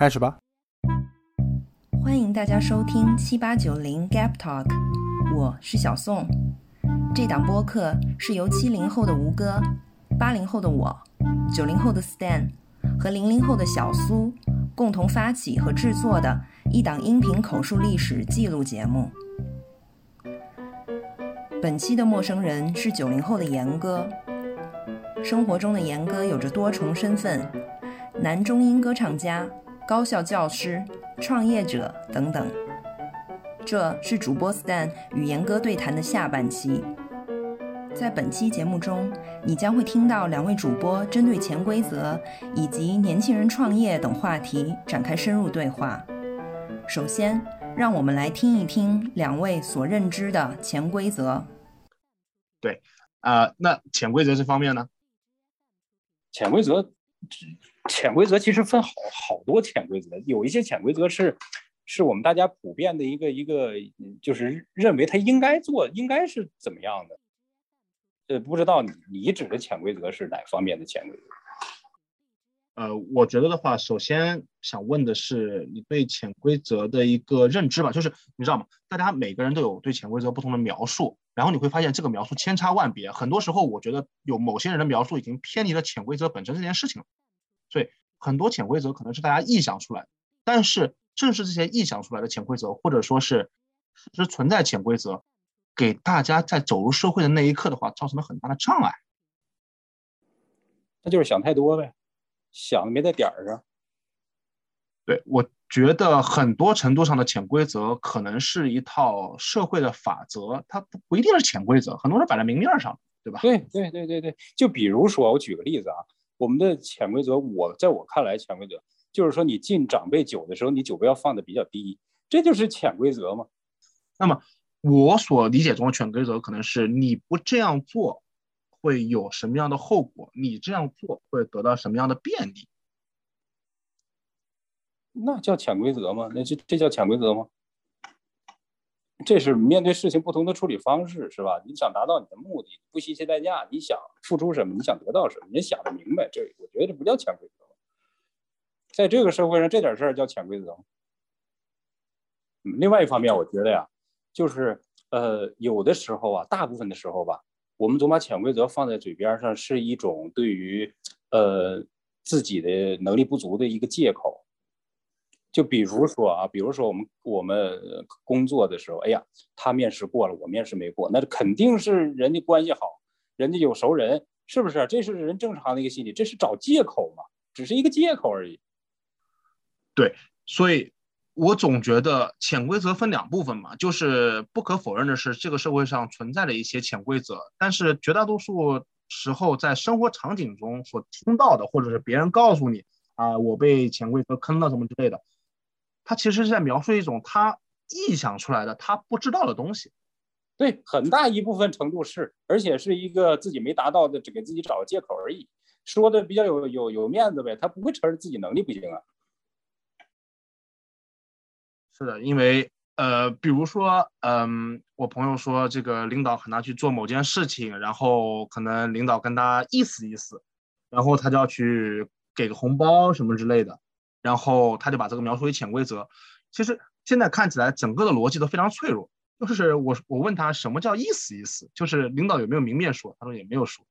开始吧。欢迎大家收听七八九零 Gap Talk，我是小宋。这档播客是由七零后的吴哥、八零后的我、九零后的 Stan 和零零后的小苏共同发起和制作的一档音频口述历史记录节目。本期的陌生人是九零后的严哥。生活中的严哥有着多重身份：男中音歌唱家、高校教师、创业者等等。这是主播 Stan 与严哥对谈的下半期。在本期节目中，你将会听到两位主播针对潜规则以及年轻人创业等话题展开深入对话。首先，让我们来听一听两位所认知的潜规则。对，啊，那潜规则这方面呢？潜规则，潜规则其实分好好多潜规则，有一些潜规则是，是我们大家普遍的一个一个，就是认为他应该做，应该是怎么样的。呃，不知道你你指的潜规则是哪方面的潜规则？呃，我觉得的话，首先想问的是你对潜规则的一个认知吧，就是你知道吗？大家每个人都有对潜规则不同的描述。然后你会发现这个描述千差万别，很多时候我觉得有某些人的描述已经偏离了潜规则本身这件事情了。所以很多潜规则可能是大家臆想出来的，但是正是这些臆想出来的潜规则，或者说是事实存在潜规则，给大家在走入社会的那一刻的话，造成了很大的障碍。那就是想太多呗，想的没在点儿上。对我。觉得很多程度上的潜规则可能是一套社会的法则，它不不一定是潜规则，很多人摆在明面上，对吧？对对对对对，就比如说我举个例子啊，我们的潜规则，我在我看来，潜规则就是说你敬长辈酒的时候，你酒杯要放的比较低，这就是潜规则嘛。那么我所理解中的潜规则，可能是你不这样做会有什么样的后果，你这样做会得到什么样的便利。那叫潜规则吗？那这这叫潜规则吗？这是面对事情不同的处理方式，是吧？你想达到你的目的，不惜一切代价，你想付出什么，你想得到什么，你想的明白，这我觉得这不叫潜规则。在这个社会上，这点事儿叫潜规则。另外一方面，我觉得呀，就是呃，有的时候啊，大部分的时候吧，我们总把潜规则放在嘴边上，是一种对于呃自己的能力不足的一个借口。就比如说啊，比如说我们我们工作的时候，哎呀，他面试过了，我面试没过，那肯定是人家关系好，人家有熟人，是不是？这是人正常的一个心理，这是找借口嘛，只是一个借口而已。对，所以我总觉得潜规则分两部分嘛，就是不可否认的是，这个社会上存在的一些潜规则，但是绝大多数时候在生活场景中所听到的，或者是别人告诉你啊，我被潜规则坑了什么之类的。他其实是在描述一种他臆想出来的他不知道的东西，对，很大一部分程度是，而且是一个自己没达到的，只给自己找个借口而已，说的比较有有有面子呗，他不会承认自己能力不行啊。是的，因为呃，比如说，嗯，我朋友说这个领导喊他去做某件事情，然后可能领导跟他意思意思，然后他就要去给个红包什么之类的。然后他就把这个描述为潜规则，其实现在看起来整个的逻辑都非常脆弱。就是我我问他什么叫意思意思，就是领导有没有明面说，他说也没有说。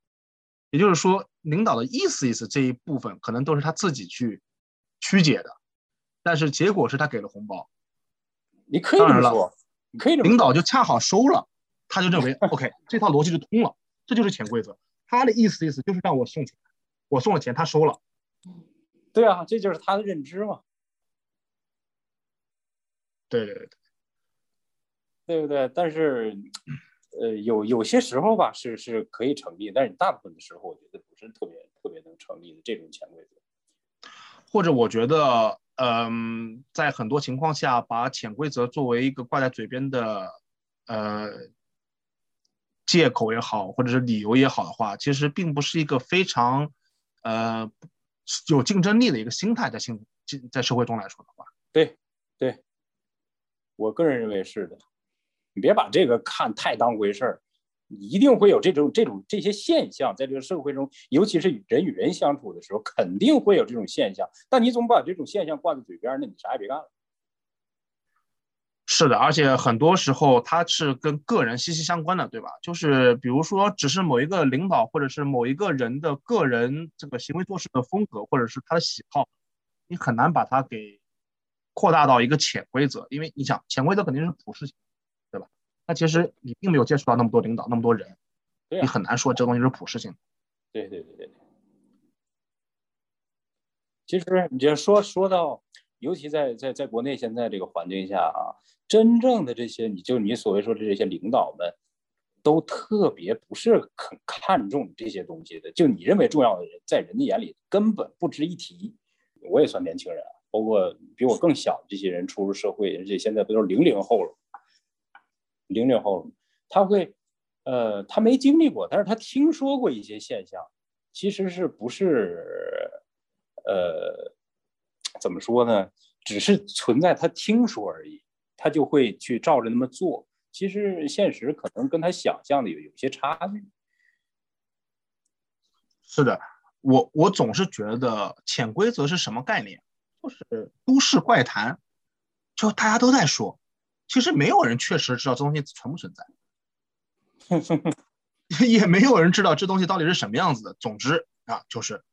也就是说，领导的意思意思这一部分可能都是他自己去曲解的，但是结果是他给了红包。你可以这么说，你可以领导就恰好收了，他就认为 OK 这套逻辑就通了，这就是潜规则。他的意思意思就是让我送钱，我送了钱，他收了。对啊，这就是他的认知嘛。对对对，对不对？但是，呃，有有些时候吧，是是可以成立，但是你大部分的时候，我觉得不是特别特别能成立的这种潜规则。或者，我觉得，嗯，在很多情况下，把潜规则作为一个挂在嘴边的，呃，借口也好，或者是理由也好的话，其实并不是一个非常，呃。有竞争力的一个心态，在现在社会中来说的话，对，对，我个人认为是的。你别把这个看太当回事儿，一定会有这种这种这些现象，在这个社会中，尤其是人与人相处的时候，肯定会有这种现象。但你总把这种现象挂在嘴边，那你啥也别干了。是的，而且很多时候它是跟个人息息相关的，对吧？就是比如说，只是某一个领导或者是某一个人的个人这个行为做事的风格，或者是他的喜好，你很难把它给扩大到一个潜规则，因为你想，潜规则肯定是普世性，对吧？那其实你并没有接触到那么多领导，那么多人，你很难说这东西是普世性的。对对对对。其实你就说说到，尤其在在在国内现在这个环境下啊。真正的这些，你就你所谓说的这些领导们，都特别不是很看重这些东西的。就你认为重要的人，在人的眼里根本不值一提。我也算年轻人，包括比我更小的这些人初入社会，而且现在不都是零零后了？零零后，他会，呃，他没经历过，但是他听说过一些现象，其实是不是，呃，怎么说呢？只是存在他听说而已。他就会去照着那么做，其实现实可能跟他想象的有有些差距。是的，我我总是觉得潜规则是什么概念？就是都市怪谈，就大家都在说，其实没有人确实知道这东西存不存在，也没有人知道这东西到底是什么样子的。总之啊，就是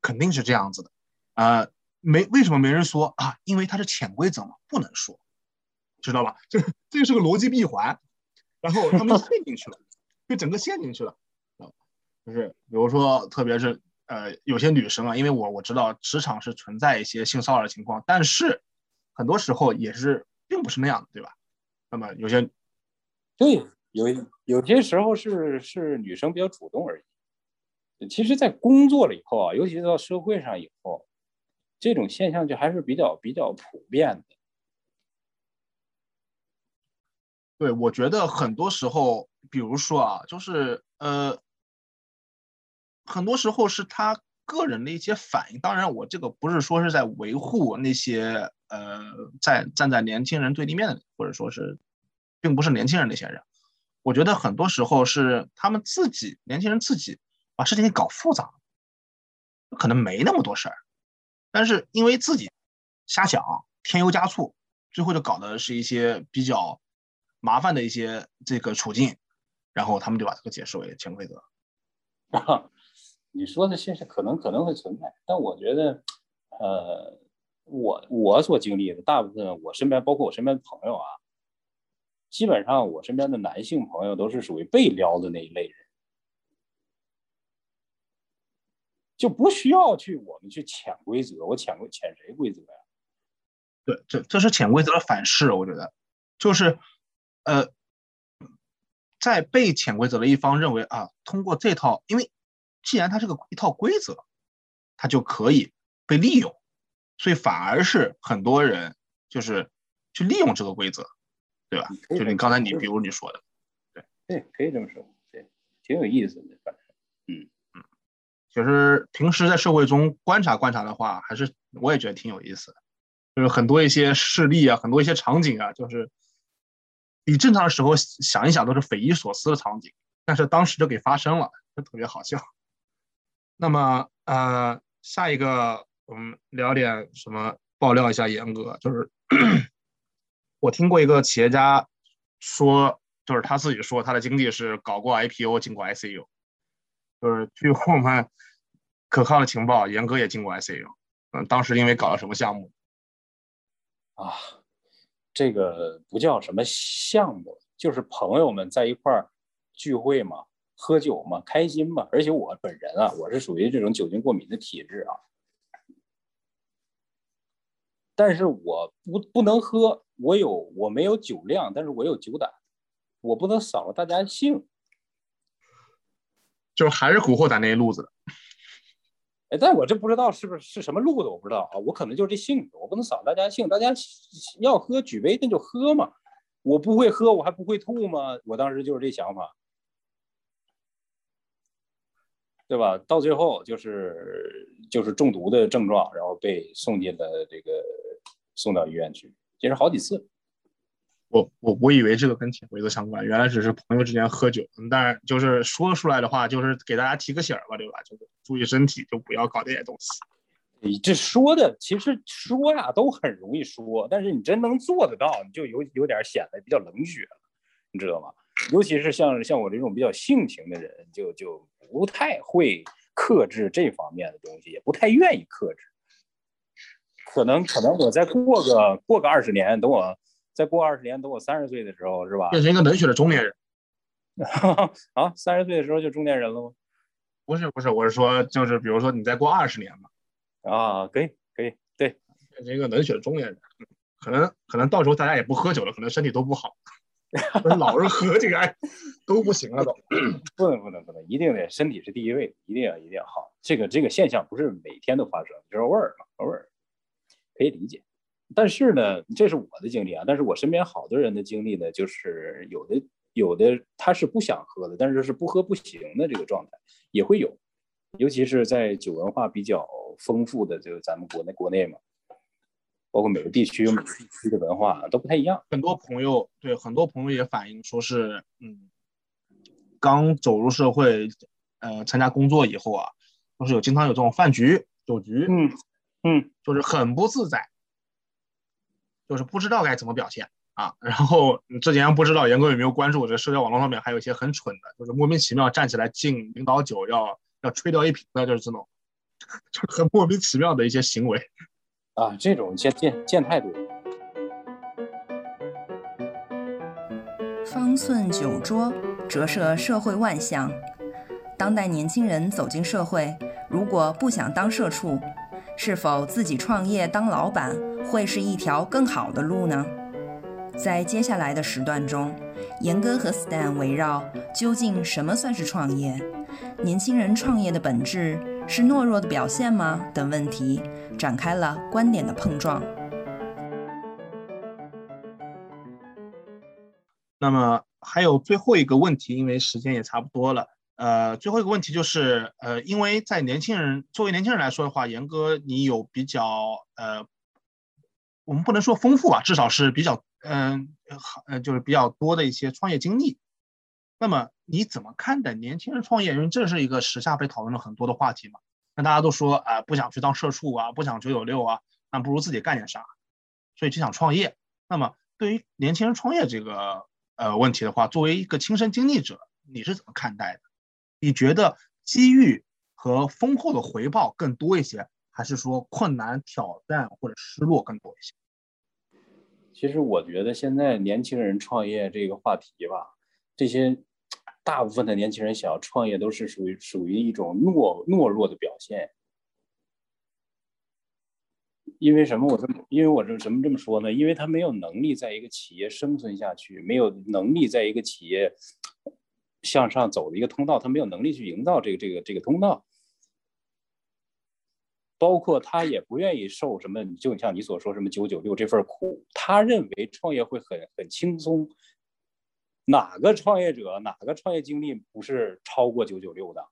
肯定是这样子的。啊，没为什么没人说啊？因为它是潜规则嘛，不能说。知道吧？这这是个逻辑闭环，然后他们陷进去了，就整个陷进去了啊！就是比如说，特别是呃，有些女生啊，因为我我知道职场是存在一些性骚扰的情况，但是很多时候也是并不是那样的，对吧？那么有些对有有些时候是是女生比较主动而已。其实，在工作了以后啊，尤其是到社会上以后，这种现象就还是比较比较普遍的。对，我觉得很多时候，比如说啊，就是呃，很多时候是他个人的一些反应。当然，我这个不是说是在维护那些呃，在站在年轻人对立面的，或者说是，并不是年轻人那些人。我觉得很多时候是他们自己年轻人自己把事情给搞复杂，可能没那么多事儿，但是因为自己瞎想，添油加醋，最后就搞的是一些比较。麻烦的一些这个处境，然后他们就把这个解释为潜规则。啊，你说的现实可能可能会存在，但我觉得，呃，我我所经历的大部分，我身边包括我身边的朋友啊，基本上我身边的男性朋友都是属于被撩的那一类人，就不需要去我们去潜规则，我潜规潜谁规则呀？对，这这是潜规则的反噬，我觉得就是。呃，在被潜规则的一方认为啊，通过这套，因为既然它是个一套规则，它就可以被利用，所以反而是很多人就是去利用这个规则，对吧？就是你刚才你比如你说的，对对，可以这么说，对，挺有意思的，反正，嗯嗯，其实平时在社会中观察观察的话，还是我也觉得挺有意思的，就是很多一些事例啊，很多一些场景啊，就是。你正常的时候想一想都是匪夷所思的场景，但是当时就给发生了，就特别好笑。那么，呃，下一个我们聊点什么？爆料一下严哥，就是 我听过一个企业家说，就是他自己说他的经历是搞过 IPO，进过 ICU，就是据我们可靠的情报，严哥也进过 ICU。嗯，当时因为搞了什么项目？啊。这个不叫什么项目，就是朋友们在一块儿聚会嘛，喝酒嘛，开心嘛。而且我本人啊，我是属于这种酒精过敏的体质啊，但是我不不能喝，我有我没有酒量，但是我有酒胆，我不能扫了大家兴，就还是古惑仔那一路子的。哎，但我这不知道是不是是什么路子，我不知道啊。我可能就是这性子，我不能扫大家兴。大家要喝举杯，那就喝嘛。我不会喝，我还不会吐吗？我当时就是这想法，对吧？到最后就是就是中毒的症状，然后被送进了这个送到医院去，其实好几次。我我我以为这个跟潜规则相关，原来只是朋友之间喝酒。但是就是说出来的话，就是给大家提个醒儿吧，对吧？就是注意身体，就不要搞这些东西。你这说的其实说呀都很容易说，但是你真能做得到，你就有有点显得比较冷血了，你知道吗？尤其是像像我这种比较性情的人，就就不太会克制这方面的东西，也不太愿意克制。可能可能我再过个过个二十年，等我。再过二十年，等我三十岁的时候，是吧？变成一个冷血的中年人。啊，三十岁的时候就中年人了吗？不是，不是，我是说，就是比如说你再过二十年嘛。啊，可以，可以，对，变成一个冷血的中年人，可能可能到时候大家也不喝酒了，可能身体都不好。老是喝这个 都不行了，都不能不能不能，一定得身体是第一位，一定要一定要好。这个这个现象不是每天都发生，就是偶尔嘛，偶尔可以理解。但是呢，这是我的经历啊。但是我身边好多人的经历呢，就是有的有的他是不想喝的，但是是不喝不行的这个状态也会有，尤其是在酒文化比较丰富的，就咱们国内国内嘛，包括每个地区有每个地区的文化都不太一样。很多朋友对很多朋友也反映说是，嗯，刚走入社会，呃，参加工作以后啊，就是有经常有这种饭局酒局，嗯嗯，就是很不自在。就是不知道该怎么表现啊，然后之前不知道严哥有没有关注，这社交网络上面还有一些很蠢的，就是莫名其妙站起来敬领导酒，要要吹掉一瓶的，就是这种，就很莫名其妙的一些行为啊，这种见见见太多。方寸酒桌折射社会万象，当代年轻人走进社会，如果不想当社畜，是否自己创业当老板？会是一条更好的路呢？在接下来的时段中，严哥和 Stan 围绕究竟什么算是创业，年轻人创业的本质是懦弱的表现吗？等问题展开了观点的碰撞。那么还有最后一个问题，因为时间也差不多了，呃，最后一个问题就是，呃，因为在年轻人作为年轻人来说的话，严哥你有比较呃。我们不能说丰富吧，至少是比较，嗯，好，呃，就是比较多的一些创业经历。那么你怎么看待年轻人创业？因为这是一个时下被讨论了很多的话题嘛。那大家都说，啊，不想去当社畜啊，不想九九六啊，那不如自己干点啥，所以就想创业。那么对于年轻人创业这个呃问题的话，作为一个亲身经历者，你是怎么看待的？你觉得机遇和丰厚的回报更多一些？还是说困难、挑战或者失落更多一些？其实我觉得现在年轻人创业这个话题吧，这些大部分的年轻人想要创业，都是属于属于一种懦懦弱的表现。因为什么？我这么，因为我这什么这么说呢？因为他没有能力在一个企业生存下去，没有能力在一个企业向上走的一个通道，他没有能力去营造这个这个这个通道。包括他也不愿意受什么，就像你所说什么九九六这份苦，他认为创业会很很轻松。哪个创业者，哪个创业经历不是超过九九六的？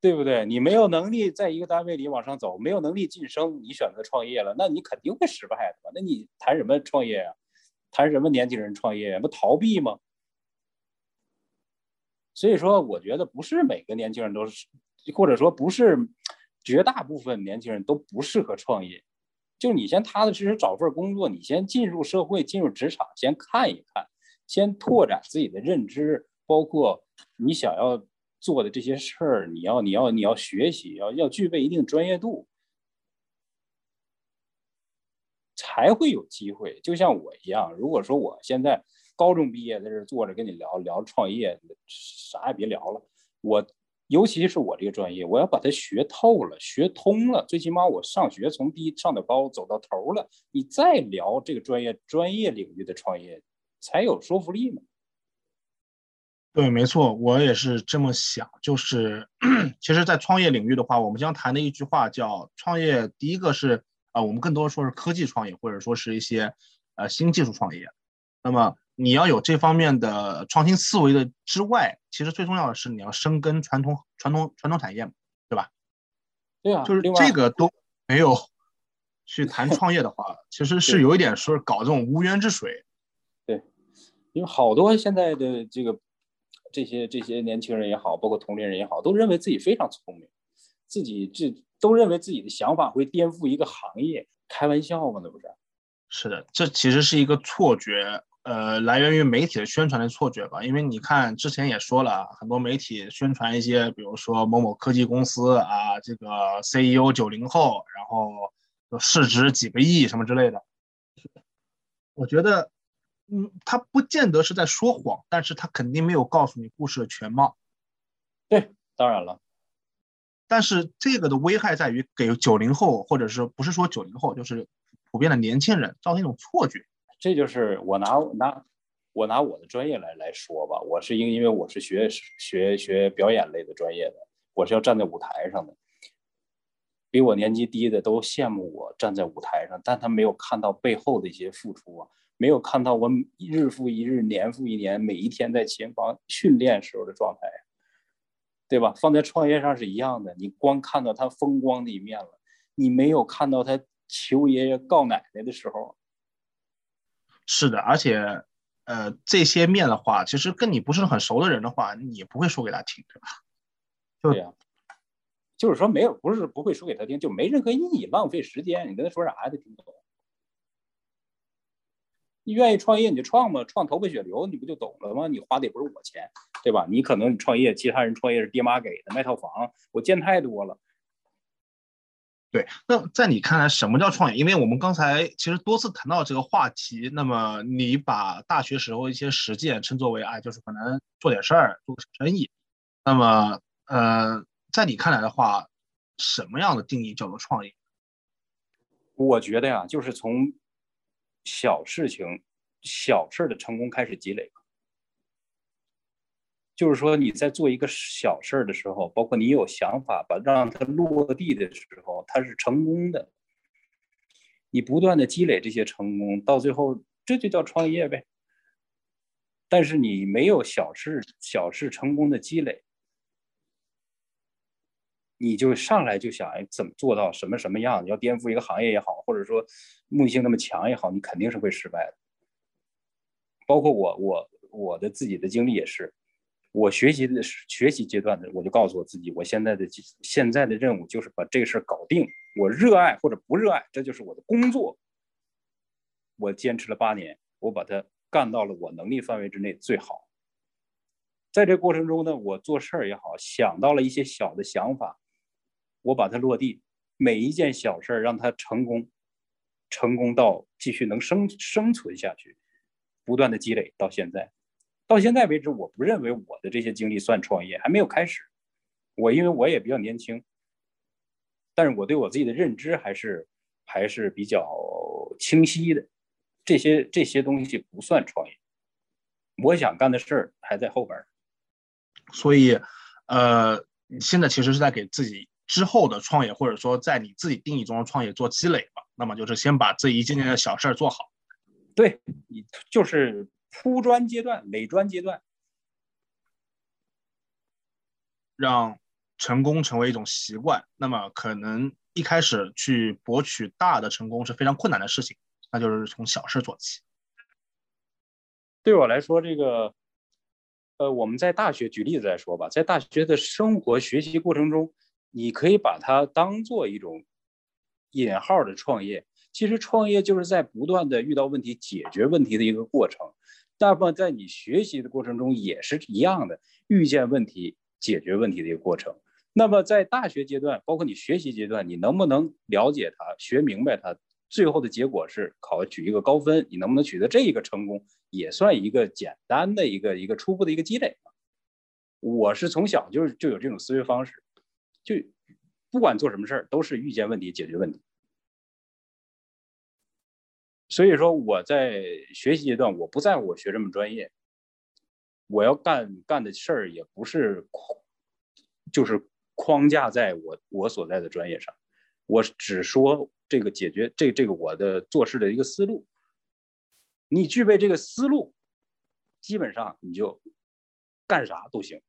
对不对？你没有能力在一个单位里往上走，没有能力晋升，你选择创业了，那你肯定会失败的。那你谈什么创业呀？谈什么年轻人创业呀？不逃避吗？所以说，我觉得不是每个年轻人都是，或者说不是绝大部分年轻人都不适合创业。就你先踏踏实实找份工作，你先进入社会、进入职场，先看一看，先拓展自己的认知，包括你想要做的这些事儿，你要、你要、你要学习，要要具备一定专业度，才会有机会。就像我一样，如果说我现在。高中毕业在这坐着跟你聊聊创业，啥也别聊了。我尤其是我这个专业，我要把它学透了、学通了。最起码我上学从低上到高走到头了，你再聊这个专业专业领域的创业才有说服力呢。对，没错，我也是这么想。就是 其实，在创业领域的话，我们将谈的一句话叫创业，第一个是啊，我们更多说是科技创业，或者说是一些呃新技术创业。那么你要有这方面的创新思维的之外，其实最重要的是你要深耕传统传统传统产业，对吧？对啊，就是这个都没有去谈创业的话，其实是有一点说搞这种无源之水。对，因为好多现在的这个这些这些年轻人也好，包括同龄人也好，都认为自己非常聪明，自己这都认为自己的想法会颠覆一个行业，开玩笑嘛？那不是？是的，这其实是一个错觉。呃，来源于媒体的宣传的错觉吧，因为你看之前也说了很多媒体宣传一些，比如说某某科技公司啊，这个 CEO 九零后，然后市值几个亿什么之类的。我觉得，嗯，他不见得是在说谎，但是他肯定没有告诉你故事的全貌。对，当然了。但是这个的危害在于给九零后，或者是不是说九零后，就是普遍的年轻人造成一种错觉。这就是我拿拿我拿我的专业来来说吧，我是因因为我是学学学表演类的专业的，我是要站在舞台上的，比我年纪低的都羡慕我站在舞台上，但他没有看到背后的一些付出啊，没有看到我日复一日、年复一年、每一天在琴房训练时候的状态，对吧？放在创业上是一样的，你光看到他风光的一面了，你没有看到他求爷爷告奶奶的时候。是的，而且，呃，这些面的话，其实跟你不是很熟的人的话，你不会说给他听，对吧？对呀，就是说没有，不是不会说给他听，就没任何意义，浪费时间。你跟他说啥，他听不懂。你愿意创业你就创嘛，创头破血流，你不就懂了吗？你花的也不是我钱，对吧？你可能你创业，其他人创业是爹妈给的，卖套房，我见太多了。对，那在你看来，什么叫创业？因为我们刚才其实多次谈到这个话题。那么你把大学时候一些实践称作为，哎，就是可能做点事儿，做个小生意。那么，呃，在你看来的话，什么样的定义叫做创业？我觉得呀，就是从小事情、小事的成功开始积累。就是说，你在做一个小事儿的时候，包括你有想法把让它落地的时候，它是成功的。你不断的积累这些成功，到最后这就叫创业呗。但是你没有小事小事成功的积累，你就上来就想哎怎么做到什么什么样？你要颠覆一个行业也好，或者说目的性那么强也好，你肯定是会失败的。包括我我我的自己的经历也是。我学习的学习阶段的，我就告诉我自己，我现在的现在的任务就是把这个事儿搞定。我热爱或者不热爱，这就是我的工作。我坚持了八年，我把它干到了我能力范围之内最好。在这过程中呢，我做事儿也好，想到了一些小的想法，我把它落地。每一件小事儿让它成功，成功到继续能生生存下去，不断的积累到现在。到现在为止，我不认为我的这些经历算创业，还没有开始。我因为我也比较年轻，但是我对我自己的认知还是还是比较清晰的。这些这些东西不算创业，我想干的事儿还在后边儿。所以，呃，现在其实是在给自己之后的创业，或者说在你自己定义中的创业做积累吧。那么就是先把这一件件的小事儿做好。对你就是。铺砖阶段、垒砖阶段，让成功成为一种习惯。那么，可能一开始去博取大的成功是非常困难的事情，那就是从小事做起。对我来说，这个，呃，我们在大学举例子来说吧，在大学的生活学习过程中，你可以把它当做一种引号的创业。其实，创业就是在不断的遇到问题、解决问题的一个过程。那么，在你学习的过程中也是一样的，遇见问题、解决问题的一个过程。那么，在大学阶段，包括你学习阶段，你能不能了解它、学明白它？最后的结果是考取一个高分，你能不能取得这一个成功，也算一个简单的一个一个初步的一个积累。我是从小就就有这种思维方式，就不管做什么事儿，都是遇见问题解决问题。所以说我在学习阶段，我不在乎我学这么专业，我要干干的事儿也不是，就是框架在我我所在的专业上，我只说这个解决这这个我的做事的一个思路。你具备这个思路，基本上你就干啥都行。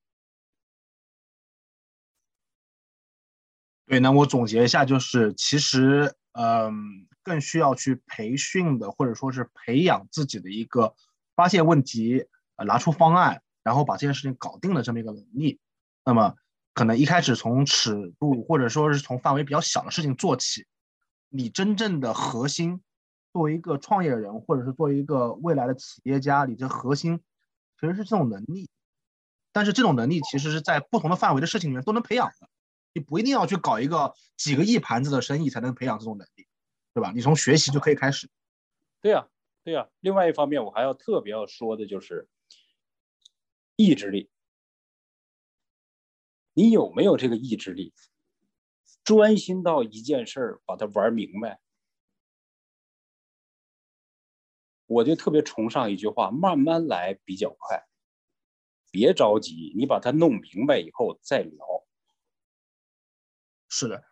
对，那我总结一下，就是其实。嗯，更需要去培训的，或者说是培养自己的一个发现问题、呃拿出方案，然后把这件事情搞定的这么一个能力。那么，可能一开始从尺度或者说是从范围比较小的事情做起，你真正的核心，作为一个创业人或者是作为一个未来的企业家，你这核心其实是这种能力。但是这种能力其实是在不同的范围的事情里面都能培养的，你不一定要去搞一个几个亿盘子的生意才能培养这种能力，对吧？你从学习就可以开始。对呀，对呀。另外一方面，我还要特别要说的就是意志力。你有没有这个意志力，专心到一件事儿把它玩明白？我就特别崇尚一句话：慢慢来比较快。别着急，你把它弄明白以后再聊。是的，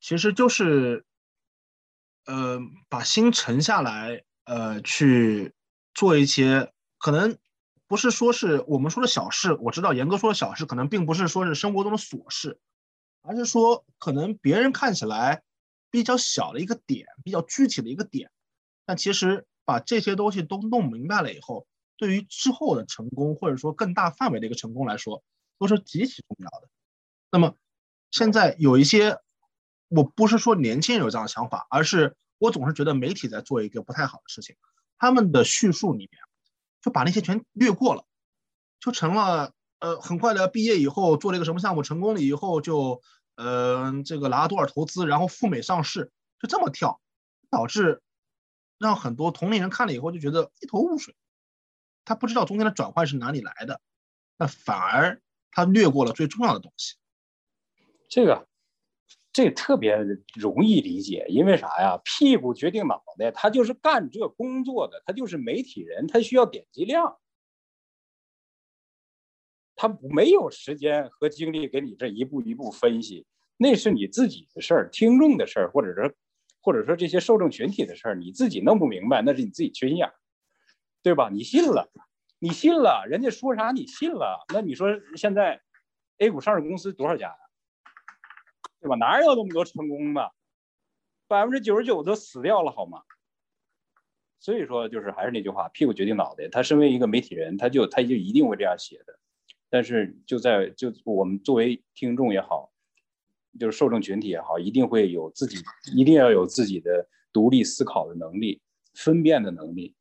其实就是，呃，把心沉下来，呃，去做一些可能不是说是我们说的小事。我知道严哥说的小事，可能并不是说是生活中的琐事，而是说可能别人看起来比较小的一个点，比较具体的一个点，但其实把这些东西都弄明白了以后。对于之后的成功，或者说更大范围的一个成功来说，都是极其重要的。那么，现在有一些，我不是说年轻人有这样的想法，而是我总是觉得媒体在做一个不太好的事情。他们的叙述里面就把那些全略过了，就成了呃，很快的毕业以后做了一个什么项目成功了以后就呃这个拿了多少投资，然后赴美上市，就这么跳，导致让很多同龄人看了以后就觉得一头雾水。他不知道中间的转换是哪里来的，那反而他略过了最重要的东西。这个，这特别容易理解，因为啥呀？屁股决定脑袋，他就是干这工作的，他就是媒体人，他需要点击量，他没有时间和精力给你这一步一步分析，那是你自己的事儿，听众的事儿，或者是或者说这些受众群体的事儿，你自己弄不明白，那是你自己缺心眼。对吧？你信了，你信了，人家说啥你信了，那你说现在 A 股上市公司多少家呀？对吧？哪有那么多成功的？百分之九十九都死掉了，好吗？所以说，就是还是那句话，屁股决定脑袋。他身为一个媒体人，他就他就一定会这样写的。但是就在就我们作为听众也好，就是受众群体也好，一定会有自己，一定要有自己的独立思考的能力，分辨的能力。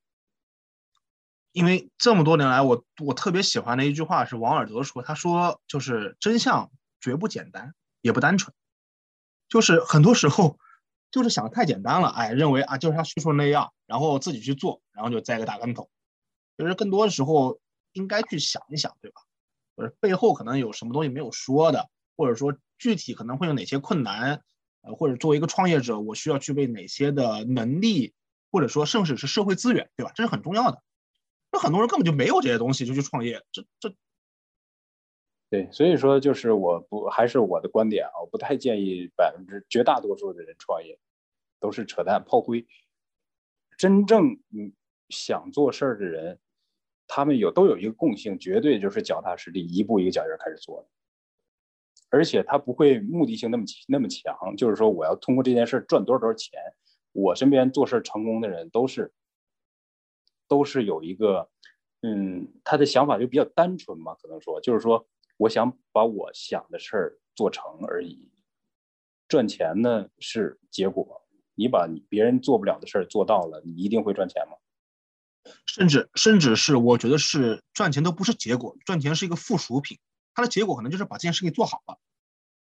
因为这么多年来，我我特别喜欢的一句话是王尔德说，他说就是真相绝不简单，也不单纯，就是很多时候就是想太简单了，哎，认为啊就是他叙述那样，然后自己去做，然后就栽个大跟头。就是更多的时候应该去想一想，对吧？就是背后可能有什么东西没有说的，或者说具体可能会有哪些困难，呃，或者作为一个创业者，我需要具备哪些的能力，或者说甚至是社会资源，对吧？这是很重要的。那很多人根本就没有这些东西就去创业，这这，对，所以说就是我不还是我的观点啊，我不太建议百分之绝大多数的人创业，都是扯淡炮灰。真正嗯想做事儿的人，他们有都有一个共性，绝对就是脚踏实地，一步一个脚印开始做的，而且他不会目的性那么那么强，就是说我要通过这件事赚多少多少钱。我身边做事成功的人都是。都是有一个，嗯，他的想法就比较单纯嘛，可能说就是说，我想把我想的事儿做成而已。赚钱呢是结果，你把你别人做不了的事儿做到了，你一定会赚钱吗？甚至甚至是我觉得是赚钱都不是结果，赚钱是一个附属品，它的结果可能就是把这件事情做好了。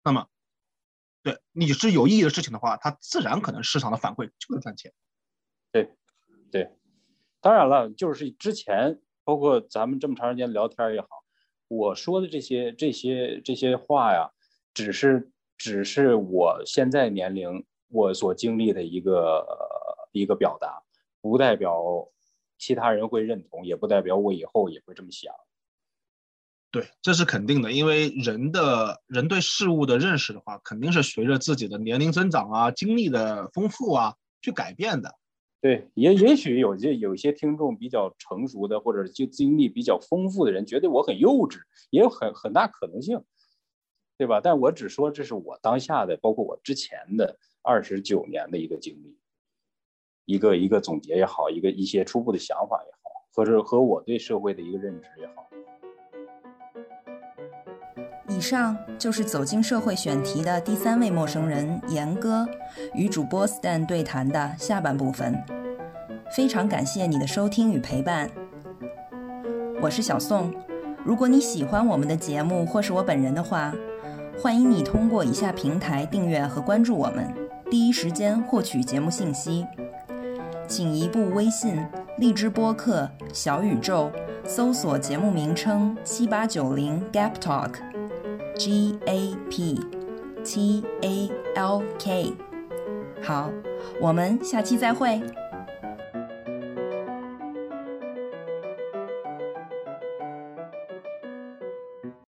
那么，对你是有意义的事情的话，它自然可能市场的反馈就是赚钱。对，对。当然了，就是之前包括咱们这么长时间聊天也好，我说的这些这些这些话呀，只是只是我现在年龄我所经历的一个一个表达，不代表其他人会认同，也不代表我以后也会这么想。对，这是肯定的，因为人的人对事物的认识的话，肯定是随着自己的年龄增长啊、经历的丰富啊去改变的。对，也也许有些有些听众比较成熟的，或者就经历比较丰富的人，觉得我很幼稚，也有很很大可能性，对吧？但我只说这是我当下的，包括我之前的二十九年的一个经历，一个一个总结也好，一个一些初步的想法也好，或者和我对社会的一个认知也好。以上就是走进社会选题的第三位陌生人严哥与主播 Stan 对谈的下半部分。非常感谢你的收听与陪伴，我是小宋。如果你喜欢我们的节目或是我本人的话，欢迎你通过以下平台订阅和关注我们，第一时间获取节目信息。请移步微信、荔枝播客、小宇宙搜索节目名称七八九零 Gap Talk G A P T A L K。好，我们下期再会。